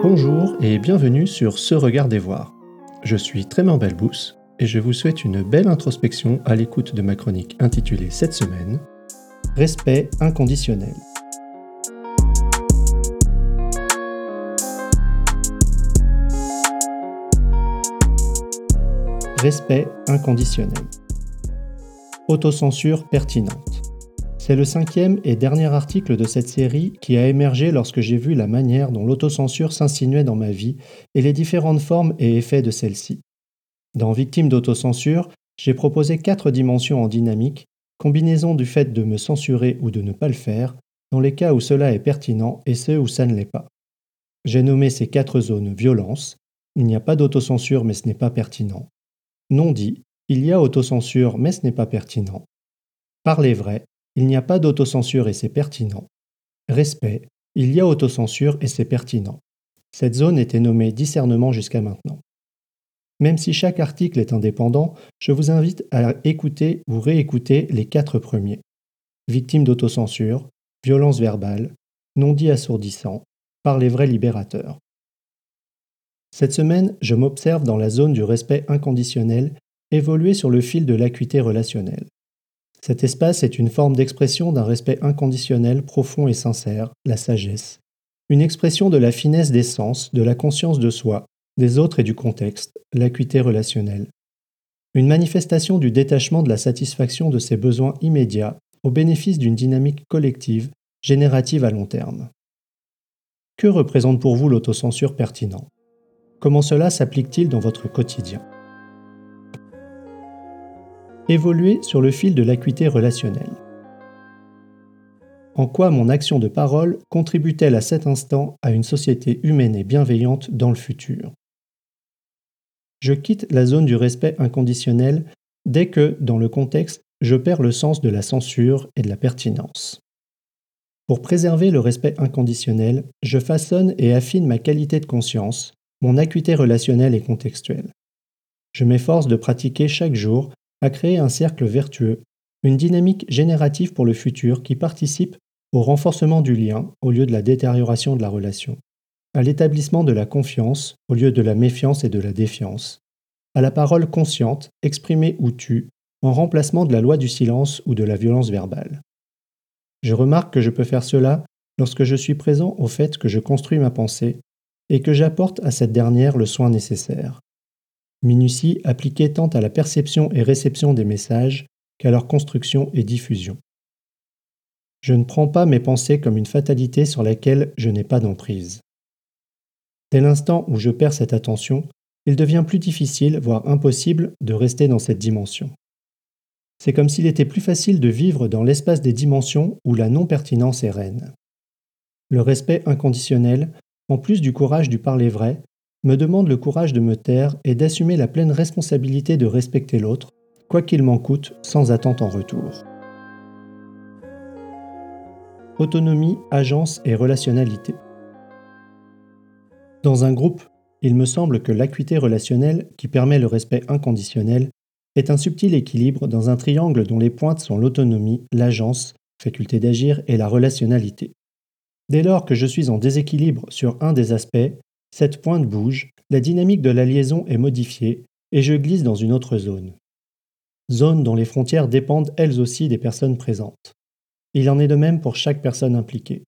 Bonjour et bienvenue sur Ce Regard des Voir. Je suis Trément Belbous et je vous souhaite une belle introspection à l'écoute de ma chronique intitulée cette semaine Respect inconditionnel. Respect inconditionnel. Autocensure pertinente. C'est le cinquième et dernier article de cette série qui a émergé lorsque j'ai vu la manière dont l'autocensure s'insinuait dans ma vie et les différentes formes et effets de celle-ci. Dans Victime d'autocensure, j'ai proposé quatre dimensions en dynamique, combinaison du fait de me censurer ou de ne pas le faire, dans les cas où cela est pertinent et ceux où ça ne l'est pas. J'ai nommé ces quatre zones violence, il n'y a pas d'autocensure mais ce n'est pas pertinent, non dit, il y a autocensure mais ce n'est pas pertinent. Parler vrai, il n'y a pas d'autocensure et c'est pertinent. Respect, il y a autocensure et c'est pertinent. Cette zone était nommée discernement jusqu'à maintenant. Même si chaque article est indépendant, je vous invite à écouter ou réécouter les quatre premiers. Victime d'autocensure, violence verbale, non-dit assourdissant, parler vrai libérateur. Cette semaine, je m'observe dans la zone du respect inconditionnel, évoluer sur le fil de l'acuité relationnelle. Cet espace est une forme d'expression d'un respect inconditionnel profond et sincère, la sagesse, une expression de la finesse des sens, de la conscience de soi, des autres et du contexte, l'acuité relationnelle. Une manifestation du détachement de la satisfaction de ses besoins immédiats au bénéfice d'une dynamique collective, générative à long terme. Que représente pour vous l'autocensure pertinent? Comment cela s'applique-t-il dans votre quotidien? Évoluer sur le fil de l'acuité relationnelle. En quoi mon action de parole contribue-t-elle à cet instant à une société humaine et bienveillante dans le futur? Je quitte la zone du respect inconditionnel dès que, dans le contexte, je perds le sens de la censure et de la pertinence. Pour préserver le respect inconditionnel, je façonne et affine ma qualité de conscience mon acuité relationnelle et contextuelle. Je m'efforce de pratiquer chaque jour à créer un cercle vertueux, une dynamique générative pour le futur qui participe au renforcement du lien au lieu de la détérioration de la relation, à l'établissement de la confiance au lieu de la méfiance et de la défiance, à la parole consciente, exprimée ou tue, en remplacement de la loi du silence ou de la violence verbale. Je remarque que je peux faire cela lorsque je suis présent au fait que je construis ma pensée et que j'apporte à cette dernière le soin nécessaire. Minutie appliquée tant à la perception et réception des messages qu'à leur construction et diffusion. Je ne prends pas mes pensées comme une fatalité sur laquelle je n'ai pas d'emprise. Dès l'instant où je perds cette attention, il devient plus difficile, voire impossible, de rester dans cette dimension. C'est comme s'il était plus facile de vivre dans l'espace des dimensions où la non-pertinence est reine. Le respect inconditionnel en plus du courage du parler vrai, me demande le courage de me taire et d'assumer la pleine responsabilité de respecter l'autre, quoi qu'il m'en coûte, sans attente en retour. Autonomie, agence et relationnalité. Dans un groupe, il me semble que l'acuité relationnelle, qui permet le respect inconditionnel, est un subtil équilibre dans un triangle dont les pointes sont l'autonomie, l'agence, faculté d'agir et la relationnalité. Dès lors que je suis en déséquilibre sur un des aspects, cette pointe bouge, la dynamique de la liaison est modifiée et je glisse dans une autre zone. Zone dont les frontières dépendent elles aussi des personnes présentes. Il en est de même pour chaque personne impliquée.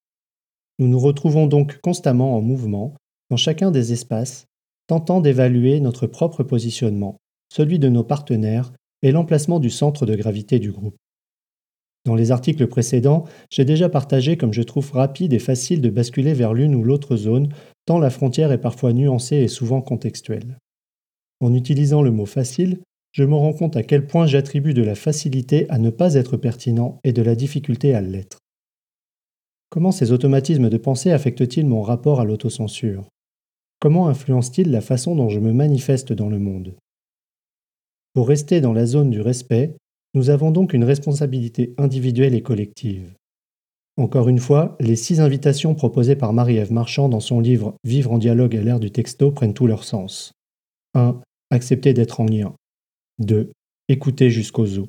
Nous nous retrouvons donc constamment en mouvement dans chacun des espaces, tentant d'évaluer notre propre positionnement, celui de nos partenaires et l'emplacement du centre de gravité du groupe. Dans les articles précédents, j'ai déjà partagé comme je trouve rapide et facile de basculer vers l'une ou l'autre zone, tant la frontière est parfois nuancée et souvent contextuelle. En utilisant le mot facile, je me rends compte à quel point j'attribue de la facilité à ne pas être pertinent et de la difficulté à l'être. Comment ces automatismes de pensée affectent-ils mon rapport à l'autocensure? Comment influencent-ils la façon dont je me manifeste dans le monde? Pour rester dans la zone du respect, nous avons donc une responsabilité individuelle et collective. Encore une fois, les six invitations proposées par Marie-Ève Marchand dans son livre Vivre en dialogue à l'ère du texto prennent tout leur sens. 1. Accepter d'être en lien. 2. Écouter jusqu'aux os.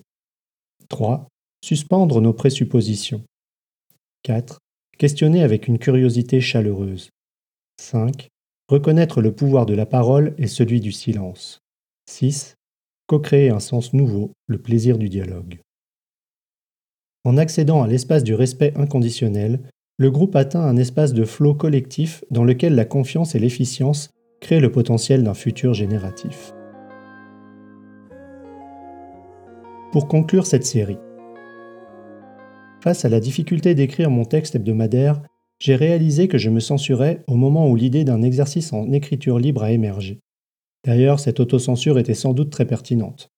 3. Suspendre nos présuppositions. 4. Questionner avec une curiosité chaleureuse. 5. Reconnaître le pouvoir de la parole et celui du silence. 6. Co-créer un sens nouveau, le plaisir du dialogue. En accédant à l'espace du respect inconditionnel, le groupe atteint un espace de flot collectif dans lequel la confiance et l'efficience créent le potentiel d'un futur génératif. Pour conclure cette série, face à la difficulté d'écrire mon texte hebdomadaire, j'ai réalisé que je me censurais au moment où l'idée d'un exercice en écriture libre a émergé. D'ailleurs, cette autocensure était sans doute très pertinente.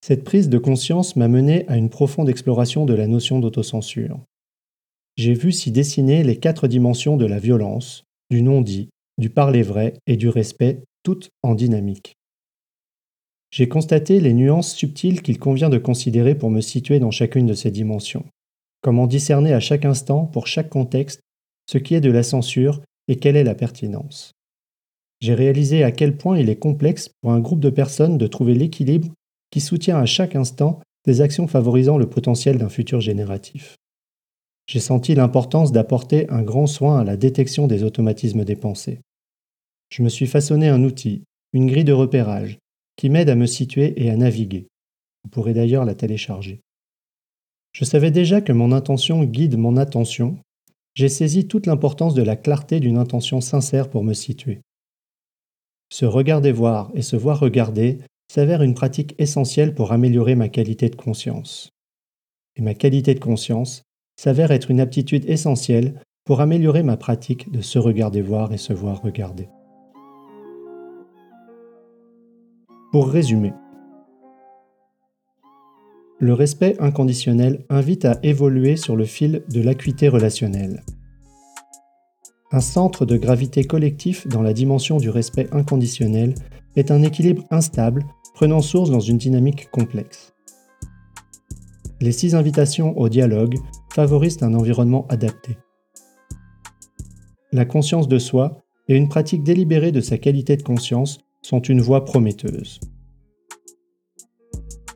Cette prise de conscience m'a mené à une profonde exploration de la notion d'autocensure. J'ai vu s'y dessiner les quatre dimensions de la violence, du non-dit, du parler vrai et du respect, toutes en dynamique. J'ai constaté les nuances subtiles qu'il convient de considérer pour me situer dans chacune de ces dimensions. Comment discerner à chaque instant, pour chaque contexte, ce qui est de la censure et quelle est la pertinence. J'ai réalisé à quel point il est complexe pour un groupe de personnes de trouver l'équilibre qui soutient à chaque instant des actions favorisant le potentiel d'un futur génératif. J'ai senti l'importance d'apporter un grand soin à la détection des automatismes des pensées. Je me suis façonné un outil, une grille de repérage, qui m'aide à me situer et à naviguer. Vous pourrez d'ailleurs la télécharger. Je savais déjà que mon intention guide mon attention. J'ai saisi toute l'importance de la clarté d'une intention sincère pour me situer. Se regarder voir et se voir regarder s'avère une pratique essentielle pour améliorer ma qualité de conscience. Et ma qualité de conscience s'avère être une aptitude essentielle pour améliorer ma pratique de se regarder voir et se voir regarder. Pour résumer, le respect inconditionnel invite à évoluer sur le fil de l'acuité relationnelle. Un centre de gravité collectif dans la dimension du respect inconditionnel est un équilibre instable prenant source dans une dynamique complexe. Les six invitations au dialogue favorisent un environnement adapté. La conscience de soi et une pratique délibérée de sa qualité de conscience sont une voie prometteuse.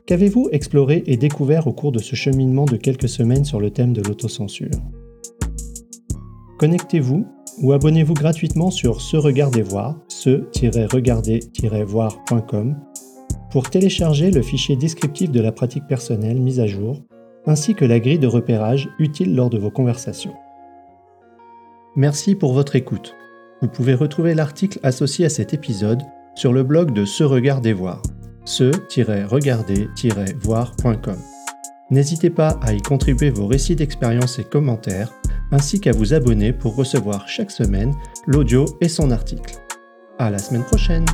Qu'avez-vous exploré et découvert au cours de ce cheminement de quelques semaines sur le thème de l'autocensure? Connectez-vous ou abonnez-vous gratuitement sur Se Regarder Voir, se-regarder-voir.com pour télécharger le fichier descriptif de la pratique personnelle mise à jour ainsi que la grille de repérage utile lors de vos conversations. Merci pour votre écoute. Vous pouvez retrouver l'article associé à cet épisode sur le blog de Se Regarder Voir, se-regarder-voir.com. N'hésitez pas à y contribuer vos récits d'expérience et commentaires, ainsi qu'à vous abonner pour recevoir chaque semaine l'audio et son article. À la semaine prochaine!